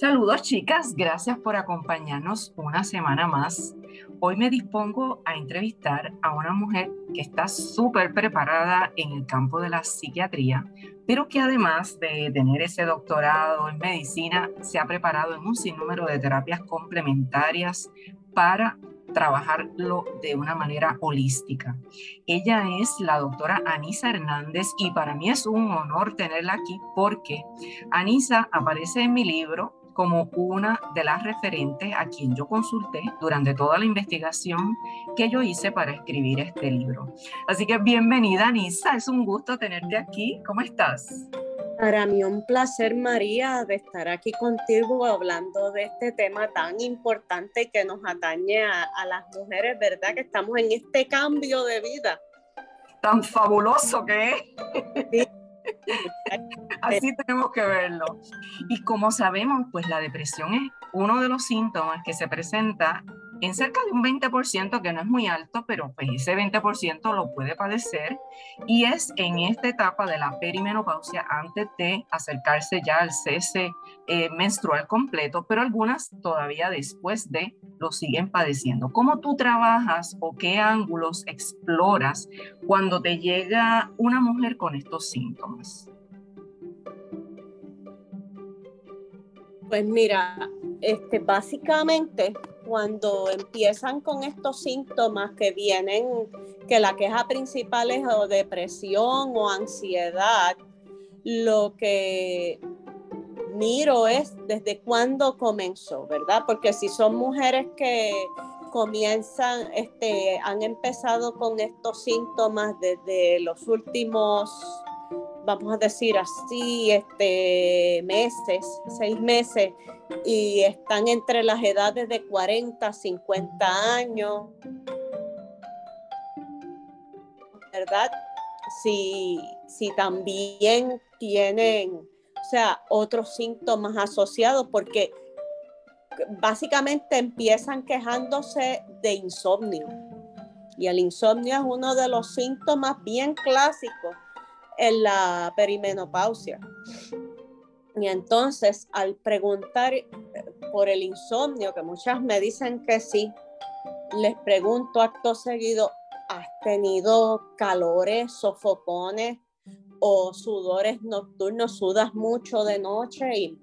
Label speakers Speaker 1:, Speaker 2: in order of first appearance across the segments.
Speaker 1: Saludos chicas, gracias por acompañarnos una semana más. Hoy me dispongo a entrevistar a una mujer que está súper preparada en el campo de la psiquiatría, pero que además de tener ese doctorado en medicina, se ha preparado en un sinnúmero de terapias complementarias para trabajarlo de una manera holística. Ella es la doctora Anisa Hernández y para mí es un honor tenerla aquí porque Anisa aparece en mi libro como una de las referentes a quien yo consulté durante toda la investigación que yo hice para escribir este libro. Así que bienvenida, Anisa, es un gusto tenerte aquí. ¿Cómo estás?
Speaker 2: Para mí un placer, María, de estar aquí contigo hablando de este tema tan importante que nos atañe a, a las mujeres, ¿verdad? Que estamos en este cambio de vida.
Speaker 1: Tan fabuloso que es. Así tenemos que verlo. Y como sabemos, pues la depresión es uno de los síntomas que se presenta en cerca de un 20%, que no es muy alto, pero pues ese 20% lo puede padecer y es en esta etapa de la perimenopausia antes de acercarse ya al cese eh, menstrual completo, pero algunas todavía después de lo siguen padeciendo. ¿Cómo tú trabajas o qué ángulos exploras cuando te llega una mujer con estos síntomas?
Speaker 2: Pues mira, este, básicamente cuando empiezan con estos síntomas que vienen, que la queja principal es o depresión o ansiedad, lo que miro es desde cuándo comenzó, ¿verdad? Porque si son mujeres que comienzan, este, han empezado con estos síntomas desde los últimos vamos a decir así, este, meses, seis meses, y están entre las edades de 40, 50 años. ¿Verdad? Si, si también tienen, o sea, otros síntomas asociados, porque básicamente empiezan quejándose de insomnio. Y el insomnio es uno de los síntomas bien clásicos en la perimenopausia. Y entonces, al preguntar eh, por el insomnio, que muchas me dicen que sí, les pregunto acto seguido, ¿has tenido calores, sofocones o sudores nocturnos? ¿Sudas mucho de noche? Y,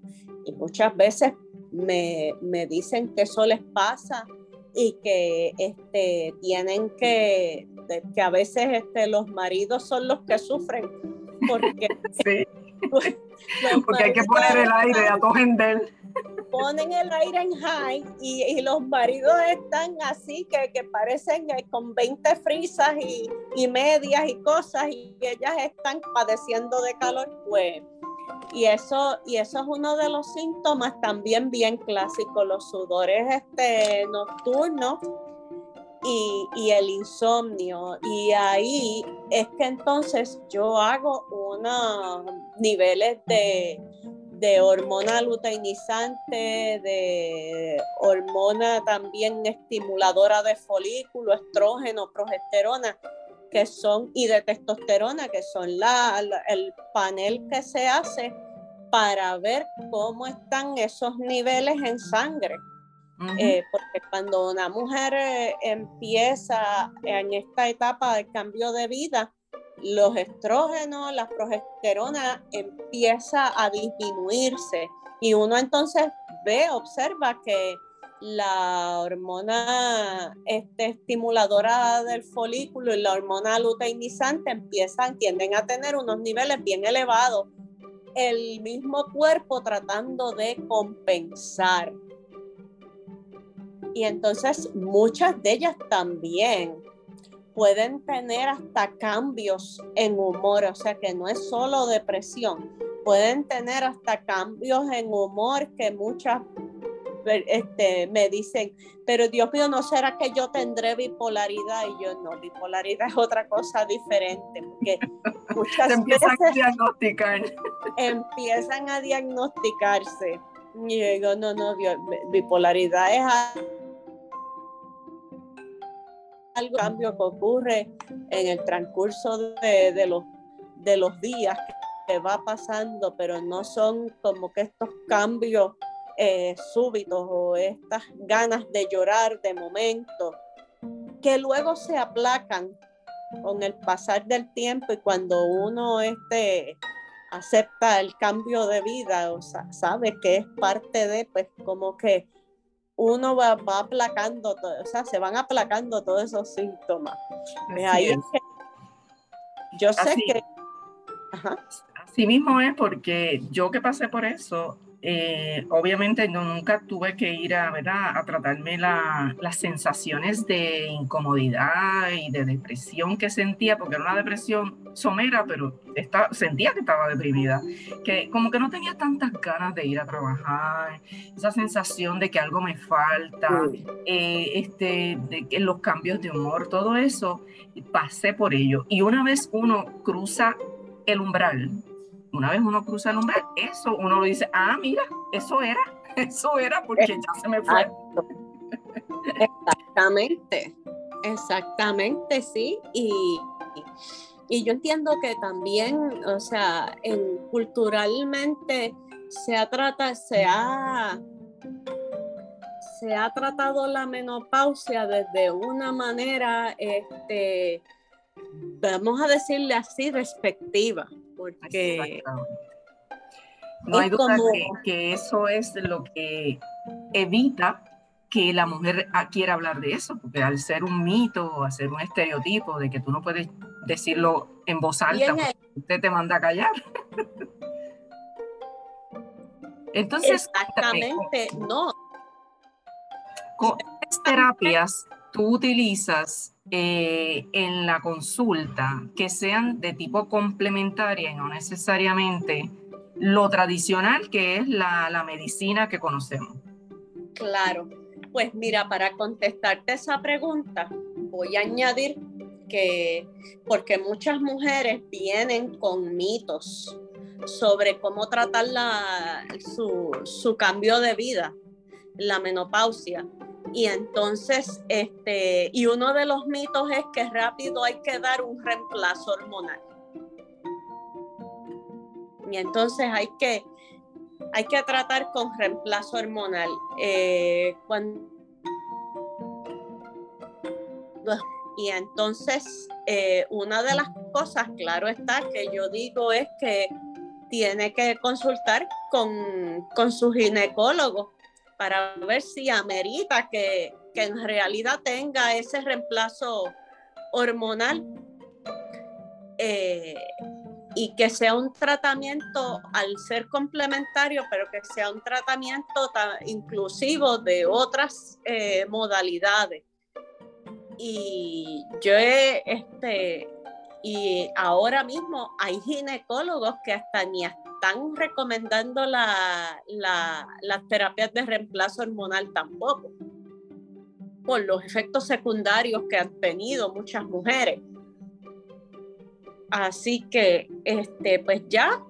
Speaker 2: muchas veces me, dicen que eso les pasa y que este, tienen que, que a veces este, los maridos son los que sufren porque,
Speaker 1: porque hay que poner el aire a todo
Speaker 2: Ponen el aire en high y, los maridos están así que, que parecen eh, con 20 frisas y, y, medias y cosas y ellas están padeciendo de calor, pues. Y eso, y eso es uno de los síntomas también bien clásicos, los sudores este, nocturnos y, el insomnio. Y ahí es que entonces yo hago unos niveles de, de hormona luteinizante, de hormona también estimuladora de folículo, estrógeno, progesterona, que son, y de testosterona, que son la, el panel que se hace para ver cómo están esos niveles en sangre. Eh, porque cuando una mujer eh, empieza en esta etapa de cambio de vida, los estrógenos, la progesterona empieza a disminuirse y uno entonces ve, observa que la hormona este, estimuladora del folículo y la hormona luteinizante empiezan, tienden a tener unos niveles bien elevados. El mismo cuerpo tratando de compensar y entonces muchas de ellas también pueden tener hasta cambios en humor, o sea que no es solo depresión, pueden tener hasta cambios en humor que muchas este, me dicen, pero Dios mío, ¿no será que yo tendré bipolaridad? Y yo no, bipolaridad es otra cosa diferente, porque
Speaker 1: muchas empiezan a diagnosticar.
Speaker 2: Empiezan a diagnosticarse. Y yo digo, no, no, bipolaridad es algo cambio que ocurre en el transcurso de, los, días que va pasando, pero no son como que estos cambios eh, súbitos o estas ganas de llorar de momento, que luego se aplacan con el pasar del tiempo y cuando uno este, acepta el cambio de vida, o sea, sabe que es parte de, pues como que uno va, va aplacando, todo, o sea, se van aplacando todos esos síntomas. Pues ahí es. que yo sé que...
Speaker 1: Así mismo es porque yo que pasé por eso, eh, obviamente no, nunca tuve que ir a, ¿verdad? a tratarme las sensaciones de incomodidad y de depresión que sentía, porque era una depresión somera, pero sentía que estaba deprimida, que como que no tenía tantas ganas de ir a trabajar, esa sensación de que algo me falta, eh, este, de que los cambios de humor, todo eso, pasé por ello. Y una vez uno cruza el umbral, una vez uno cruza el umbral, eso uno lo dice, ah, mira, eso era, eso era porque ya se me fue.
Speaker 2: Exactamente, exactamente, sí. Y, y yo entiendo que también, o sea, en, culturalmente se ha, trata, se, ha, se ha tratado la menopausia desde una manera, este, vamos a decirle así, respectiva porque
Speaker 1: no hay duda que, eso es lo que evita que la mujer ah, quiera hablar de eso, porque al ser un mito hacer un estereotipo de que tú no puedes decirlo en voz alta, usted te manda a callar.
Speaker 2: Entonces, exactamente, no.
Speaker 1: Con terapias tú utilizas eh, en la consulta que sean de tipo complementaria y no necesariamente lo tradicional que es la, medicina que conocemos.
Speaker 2: Claro, pues mira, para contestarte esa pregunta, voy a añadir que, porque muchas mujeres vienen con mitos sobre cómo tratar la, su cambio de vida, la menopausia. Y entonces, este, y uno de los mitos es que rápido hay que dar un reemplazo hormonal. Y entonces hay que, hay que tratar con reemplazo hormonal. Eh, y entonces, eh, una de las cosas, claro está, que yo digo es que tiene que consultar con, con su ginecólogo para ver si amerita que, en realidad tenga ese reemplazo hormonal eh, y que sea un tratamiento al ser complementario, pero que sea un tratamiento inclusivo de otras eh, modalidades. Y yo he, este, y ahora mismo hay ginecólogos que hasta ni, están recomendando la, las terapias de reemplazo hormonal tampoco, por los efectos secundarios que han tenido muchas mujeres. Así que, este, pues ya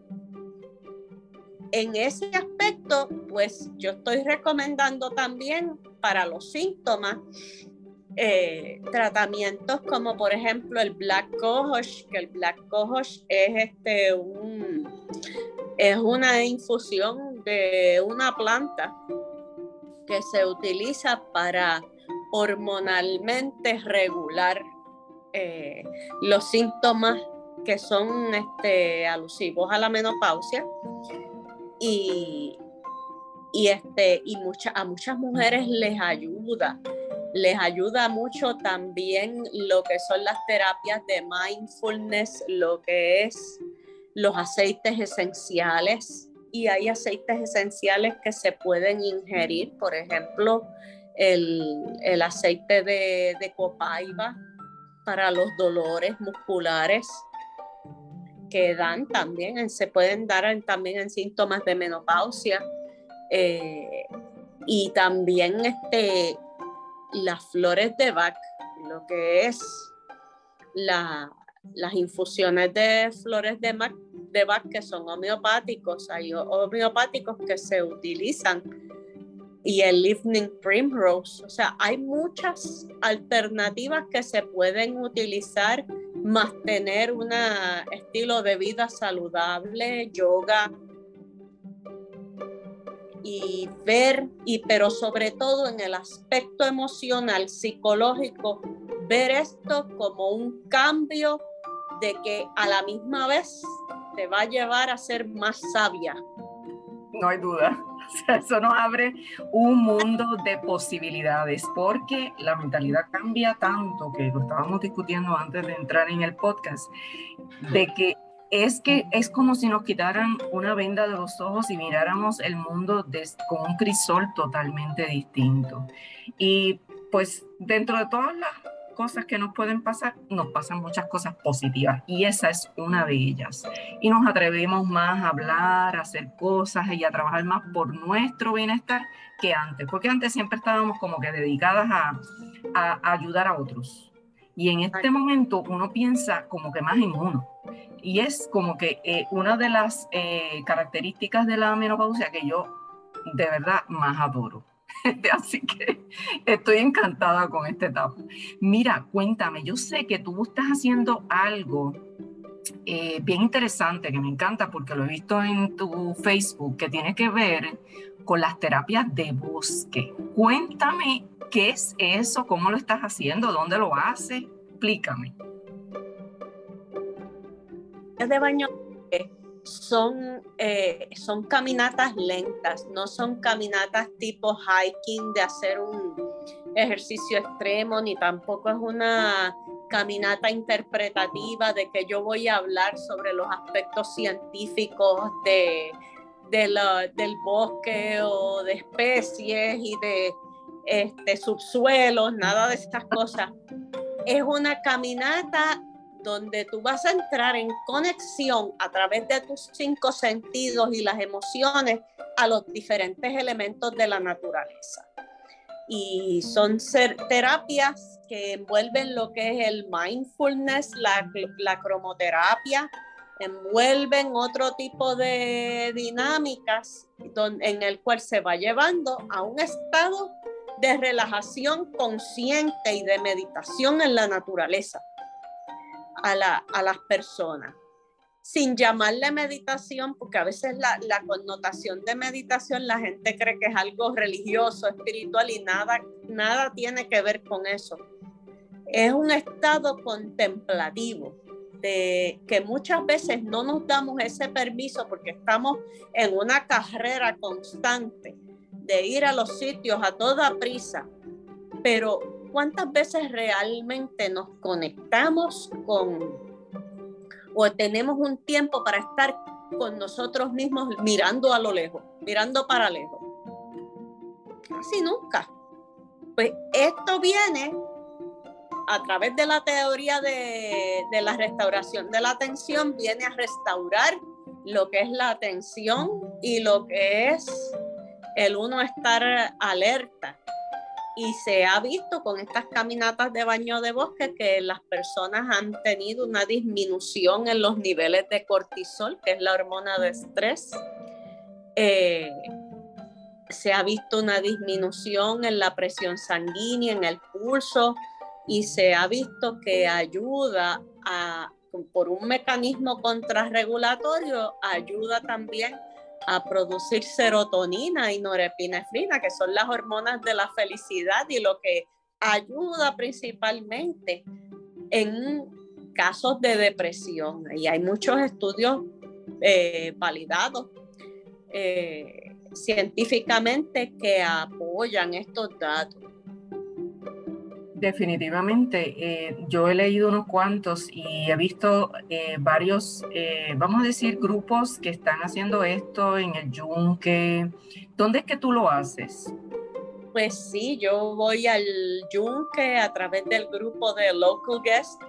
Speaker 2: en ese aspecto, pues yo estoy recomendando también para los síntomas eh, tratamientos como por ejemplo el Black Cohosh, que el Black Cohosh es este un es una infusión de una planta que se utiliza para hormonalmente regular eh, los síntomas que son este, alusivos a la menopausia y, y, este, y a muchas mujeres les ayuda. Les ayuda mucho también lo que son las terapias de mindfulness, lo que es los aceites esenciales y hay aceites esenciales que se pueden ingerir, por ejemplo, el, aceite de, de, copaiba para los dolores musculares que dan también, se pueden dar también en síntomas de menopausia eh, y también este, las flores de Bach, lo que es la, las infusiones de flores de, de que son homeopáticos, hay homeopáticos que se utilizan y el Evening Primrose, o sea, hay muchas alternativas que se pueden utilizar, más tener un estilo de vida saludable, yoga. y ver, y pero sobre todo en el aspecto emocional, psicológico, ver esto como un cambio de que a la misma vez te va a llevar a ser más sabia.
Speaker 1: No hay duda. eso nos abre un mundo de posibilidades porque la mentalidad cambia tanto que lo estábamos discutiendo antes de entrar en el podcast, de que es que es como si nos quitaran una venda de los ojos y miráramos el mundo con un crisol totalmente distinto. Y pues dentro de todas las cosas que nos pueden pasar, nos pasan muchas cosas positivas y esa es una de ellas. Y nos atrevemos más a hablar, a hacer cosas y a trabajar más por nuestro bienestar que antes, porque antes siempre estábamos como que dedicadas a, a, ayudar a otros. Y en este momento uno piensa como que más en uno. Y es como que eh, una de las eh, características de la menopausia que yo de verdad más adoro. Así que estoy encantada con este etapa. Mira, cuéntame, yo sé que tú estás haciendo algo eh, bien interesante que me encanta porque lo he visto en tu Facebook que tiene que ver con las terapias de bosque. Cuéntame qué es eso, cómo lo estás haciendo, dónde lo haces, explícame.
Speaker 2: De baño son, eh, son caminatas lentas, no son caminatas tipo hiking de hacer un ejercicio extremo, ni tampoco es una caminata interpretativa de que yo voy a hablar sobre los aspectos científicos de, del bosque o de especies y de este, subsuelos, nada de estas cosas. Es una caminata donde tú vas a entrar en conexión a través de tus cinco sentidos y las emociones a los diferentes elementos de la naturaleza. Y son terapias que envuelven lo que es el mindfulness, la, la cromoterapia, envuelven otro tipo de dinámicas en el cual se va llevando a un estado de relajación consciente y de meditación en la naturaleza a, la, a las personas sin llamarle meditación, porque a veces la, la, connotación de meditación la gente cree que es algo religioso, espiritual y nada, nada tiene que ver con eso. Es un estado contemplativo de que muchas veces no nos damos ese permiso porque estamos en una carrera constante de ir a los sitios a toda prisa, pero ¿cuántas veces realmente nos conectamos con o tenemos un tiempo para estar con nosotros mismos mirando a lo lejos, mirando para lejos? Casi nunca. Pues esto viene a través de la teoría de, de la restauración de la atención, viene a restaurar lo que es la atención y lo que es el uno estar alerta y se ha visto con estas caminatas de baño de bosque que las personas han tenido una disminución en los niveles de cortisol, que es la hormona de estrés. Eh, se ha visto una disminución en la presión sanguínea, en el pulso, y se ha visto que ayuda a, por un mecanismo contrarregulatorio, ayuda también a producir serotonina y norepinefrina, que son las hormonas de la felicidad y lo que ayuda principalmente en casos de depresión. Y hay muchos estudios eh, validados eh, científicamente que apoyan estos datos.
Speaker 1: Definitivamente, eh, yo he leído unos cuantos y he visto eh, varios, eh, vamos a decir, grupos que están haciendo esto en el Yunque. ¿Dónde es que tú lo haces?
Speaker 2: Pues sí, yo voy al Yunque a través del grupo de Local Guest.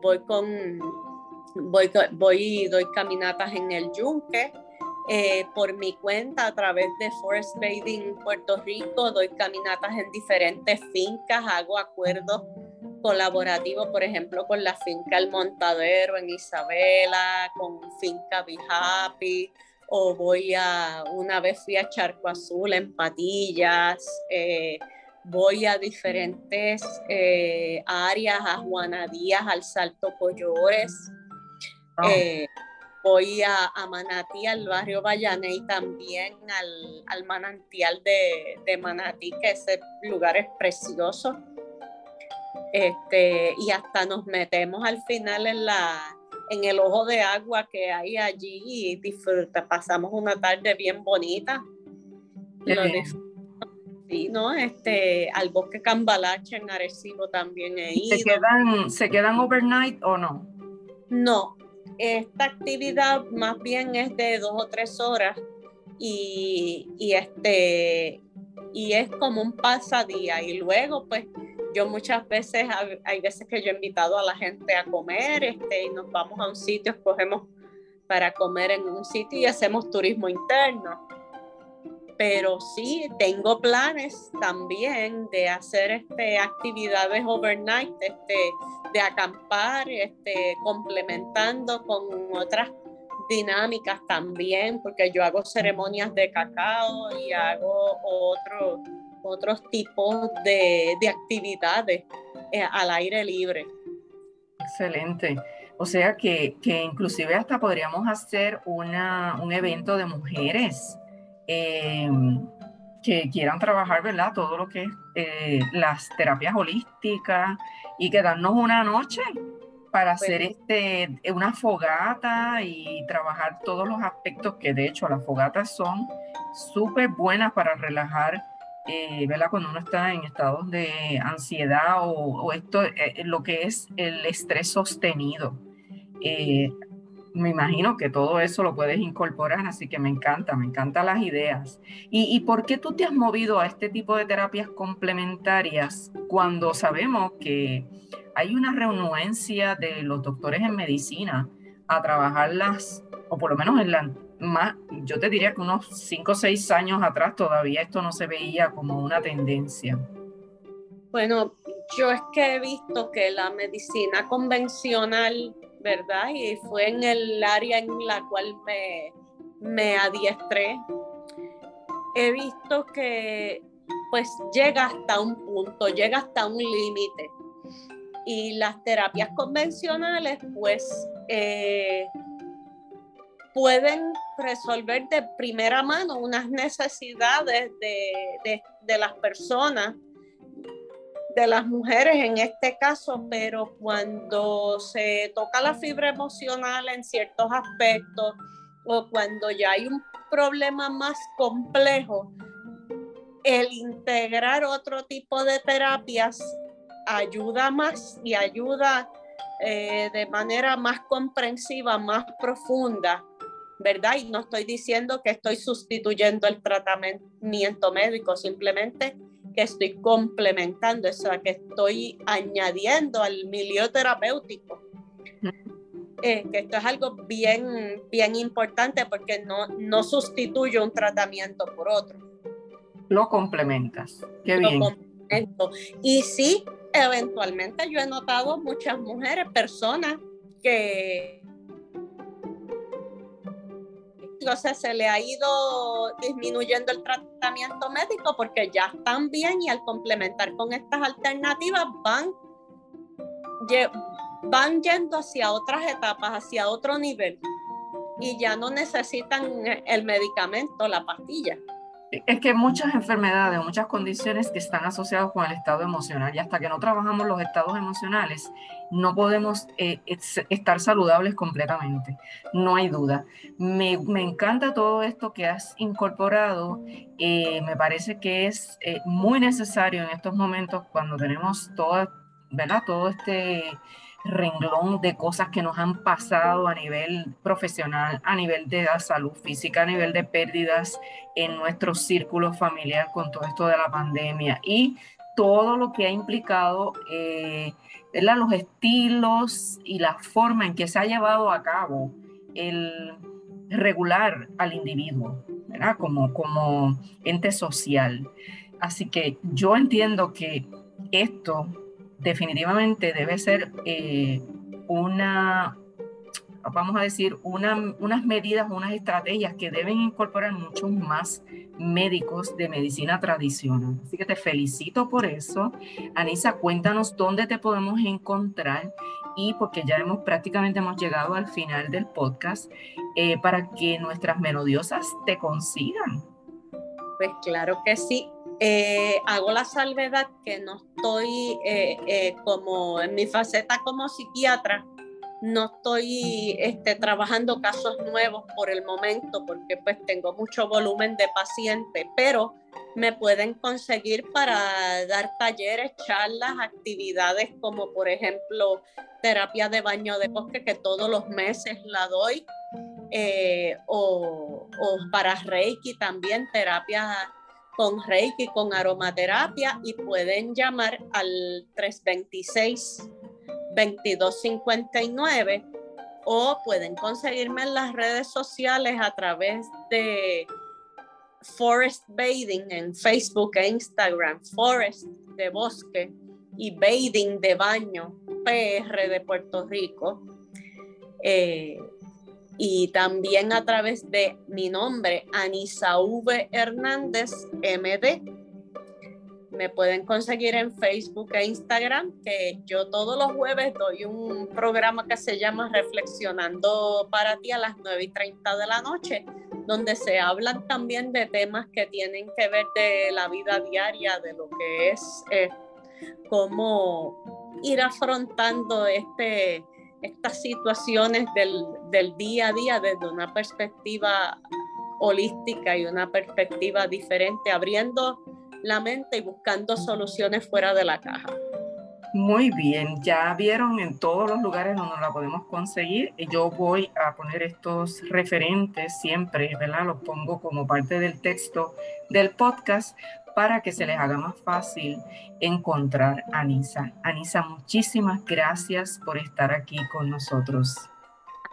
Speaker 2: voy con, voy, voy y doy caminatas en el Yunque eh, por mi cuenta a través de Forest Bathing Puerto Rico, doy caminatas en diferentes fincas, hago acuerdos colaborativos, por ejemplo, con la finca El Montadero en Isabela, con finca Be Happy, o voy a, una vez fui a Charco Azul en Patillas, eh, voy a diferentes eh, áreas, a Juana Díaz, al Salto Collores. Voy a, a Manatí, al barrio y también al, al manantial de, de, Manatí, que ese lugar es precioso. Este, y hasta nos metemos al final en, la, en el ojo de agua que hay allí y disfruta, pasamos una tarde bien bonita. Sí, ¿no? Este, al bosque Cambalache en Arecibo también he ido.
Speaker 1: ¿Se quedan, ¿Se quedan overnight o no?
Speaker 2: No, esta actividad más bien es de dos o tres horas y, este y es como un pasadía. Y luego pues yo muchas veces hay veces que yo he invitado a la gente a comer este y nos vamos a un sitio escogemos para comer en un sitio y hacemos turismo interno pero sí tengo planes también de hacer este, actividades overnight, este, de acampar, este, complementando con otras dinámicas también, porque yo hago ceremonias de cacao y hago otro, otros tipos de, de actividades eh, al aire libre.
Speaker 1: Excelente. O sea que, que inclusive hasta podríamos hacer una, un evento de mujeres Em, que quieran trabajar, ¿verdad? Todo lo que es eh, las terapias holísticas y quedarnos una noche para hacer este, una fogata y trabajar todos los aspectos que de hecho las fogatas son súper buenas para relajar, eh, ¿verdad? Cuando uno está en estados de ansiedad o, esto, eh, lo que es el estrés sostenido me imagino que todo eso lo puedes incorporar, así que me encanta, me encantan las ideas. ¿Y, por qué tú te has movido a este tipo de terapias complementarias cuando sabemos que hay una renuencia de los doctores en medicina a trabajarlas, o por lo menos en la más, yo te diría que unos 5 o 6 años atrás todavía esto no se veía como una tendencia?
Speaker 2: Bueno, yo es que he visto que la medicina convencional ¿verdad? Y fue en el área en la cual me, me adiestré. He visto que pues llega hasta un punto, llega hasta un límite. Y las terapias convencionales pues eh, pueden resolver de primera mano unas necesidades de, de las personas de las mujeres en este caso, pero cuando se toca la fibra emocional en ciertos aspectos o cuando ya hay un problema más complejo, el integrar otro tipo de terapias ayuda más y ayuda eh, de manera más comprensiva, más profunda, ¿verdad? Y no estoy diciendo que estoy sustituyendo el tratamiento médico, simplemente que estoy complementando, o sea, que estoy añadiendo al milieu terapéutico. Eh, que esto es algo bien, bien importante porque no, no sustituye un tratamiento por otro.
Speaker 1: Lo complementas. Qué bien.
Speaker 2: Y sí, eventualmente yo he notado muchas mujeres, personas que entonces se le ha ido disminuyendo el tratamiento médico porque ya están bien y al complementar con estas alternativas van, van yendo hacia otras etapas, hacia otro nivel y ya no necesitan el medicamento, la pastilla
Speaker 1: es que muchas enfermedades, muchas condiciones que están asociadas con el estado emocional y hasta que no trabajamos los estados emocionales, no podemos eh, estar saludables completamente, no hay duda. Me, encanta todo esto que has incorporado, eh, me parece que es eh, muy necesario en estos momentos cuando tenemos todo, ¿verdad? todo este renglón de cosas que nos han pasado a nivel profesional, a nivel de la salud física, a nivel de pérdidas en nuestro círculo familiar con todo esto de la pandemia. Y todo lo que ha implicado eh, los estilos y la forma en que se ha llevado a cabo el regular al individuo, Como, como ente social. Así que yo entiendo que esto definitivamente debe ser eh, una, vamos a decir, unas medidas, unas estrategias que deben incorporar muchos más médicos de medicina tradicional. Así que te felicito por eso. Anisa, cuéntanos dónde te podemos encontrar y porque ya hemos prácticamente hemos llegado al final del podcast eh, para que nuestras melodiosas te consigan.
Speaker 2: Pues claro que sí. Eh, hago la salvedad que no estoy eh, como en mi faceta como psiquiatra, no estoy este, trabajando casos nuevos por el momento porque pues tengo mucho volumen de pacientes, pero me pueden conseguir para dar talleres, charlas, actividades como por ejemplo terapia de baño de bosque que todos los meses la doy, eh, o, o, para Reiki también, terapia con Reiki, con aromaterapia y pueden llamar al 326 2259 o pueden conseguirme en las redes sociales a través de Forest Bathing en Facebook e Instagram, Forest de bosque y Bathing de baño, PR de Puerto Rico. Eh, y también a través de mi nombre, Anisa V. Hernández, MD me pueden conseguir en Facebook e Instagram, que yo todos los jueves doy un programa que se llama Reflexionando para ti a las 9 y 30 de la noche, donde se hablan también de temas que tienen que ver de la vida diaria, de lo que es eh, cómo ir afrontando este, estas situaciones del, del día a día desde una perspectiva holística y una perspectiva diferente, abriendo la mente y buscando soluciones fuera de la caja.
Speaker 1: Muy bien, ya vieron en todos los lugares donde la podemos conseguir. Yo voy a poner estos referentes siempre, ¿verdad? Los pongo como parte del texto del podcast para que se les haga más fácil encontrar a Anisa. Anisa, muchísimas gracias por estar aquí con nosotros.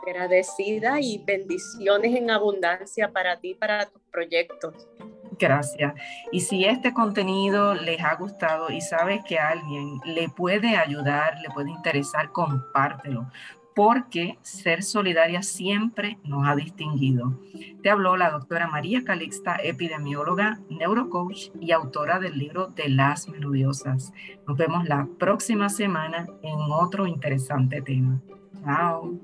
Speaker 2: Agradecida y bendiciones en abundancia para ti, para tus proyectos.
Speaker 1: Gracias. Y si este contenido les ha gustado y sabes que a alguien le puede ayudar, le puede interesar, compártelo, porque ser solidaria siempre nos ha distinguido. Te habló la doctora María Calixta, epidemióloga, neurocoach y autora del libro de las melodiosas. Nos vemos la próxima semana en otro interesante tema. Chao.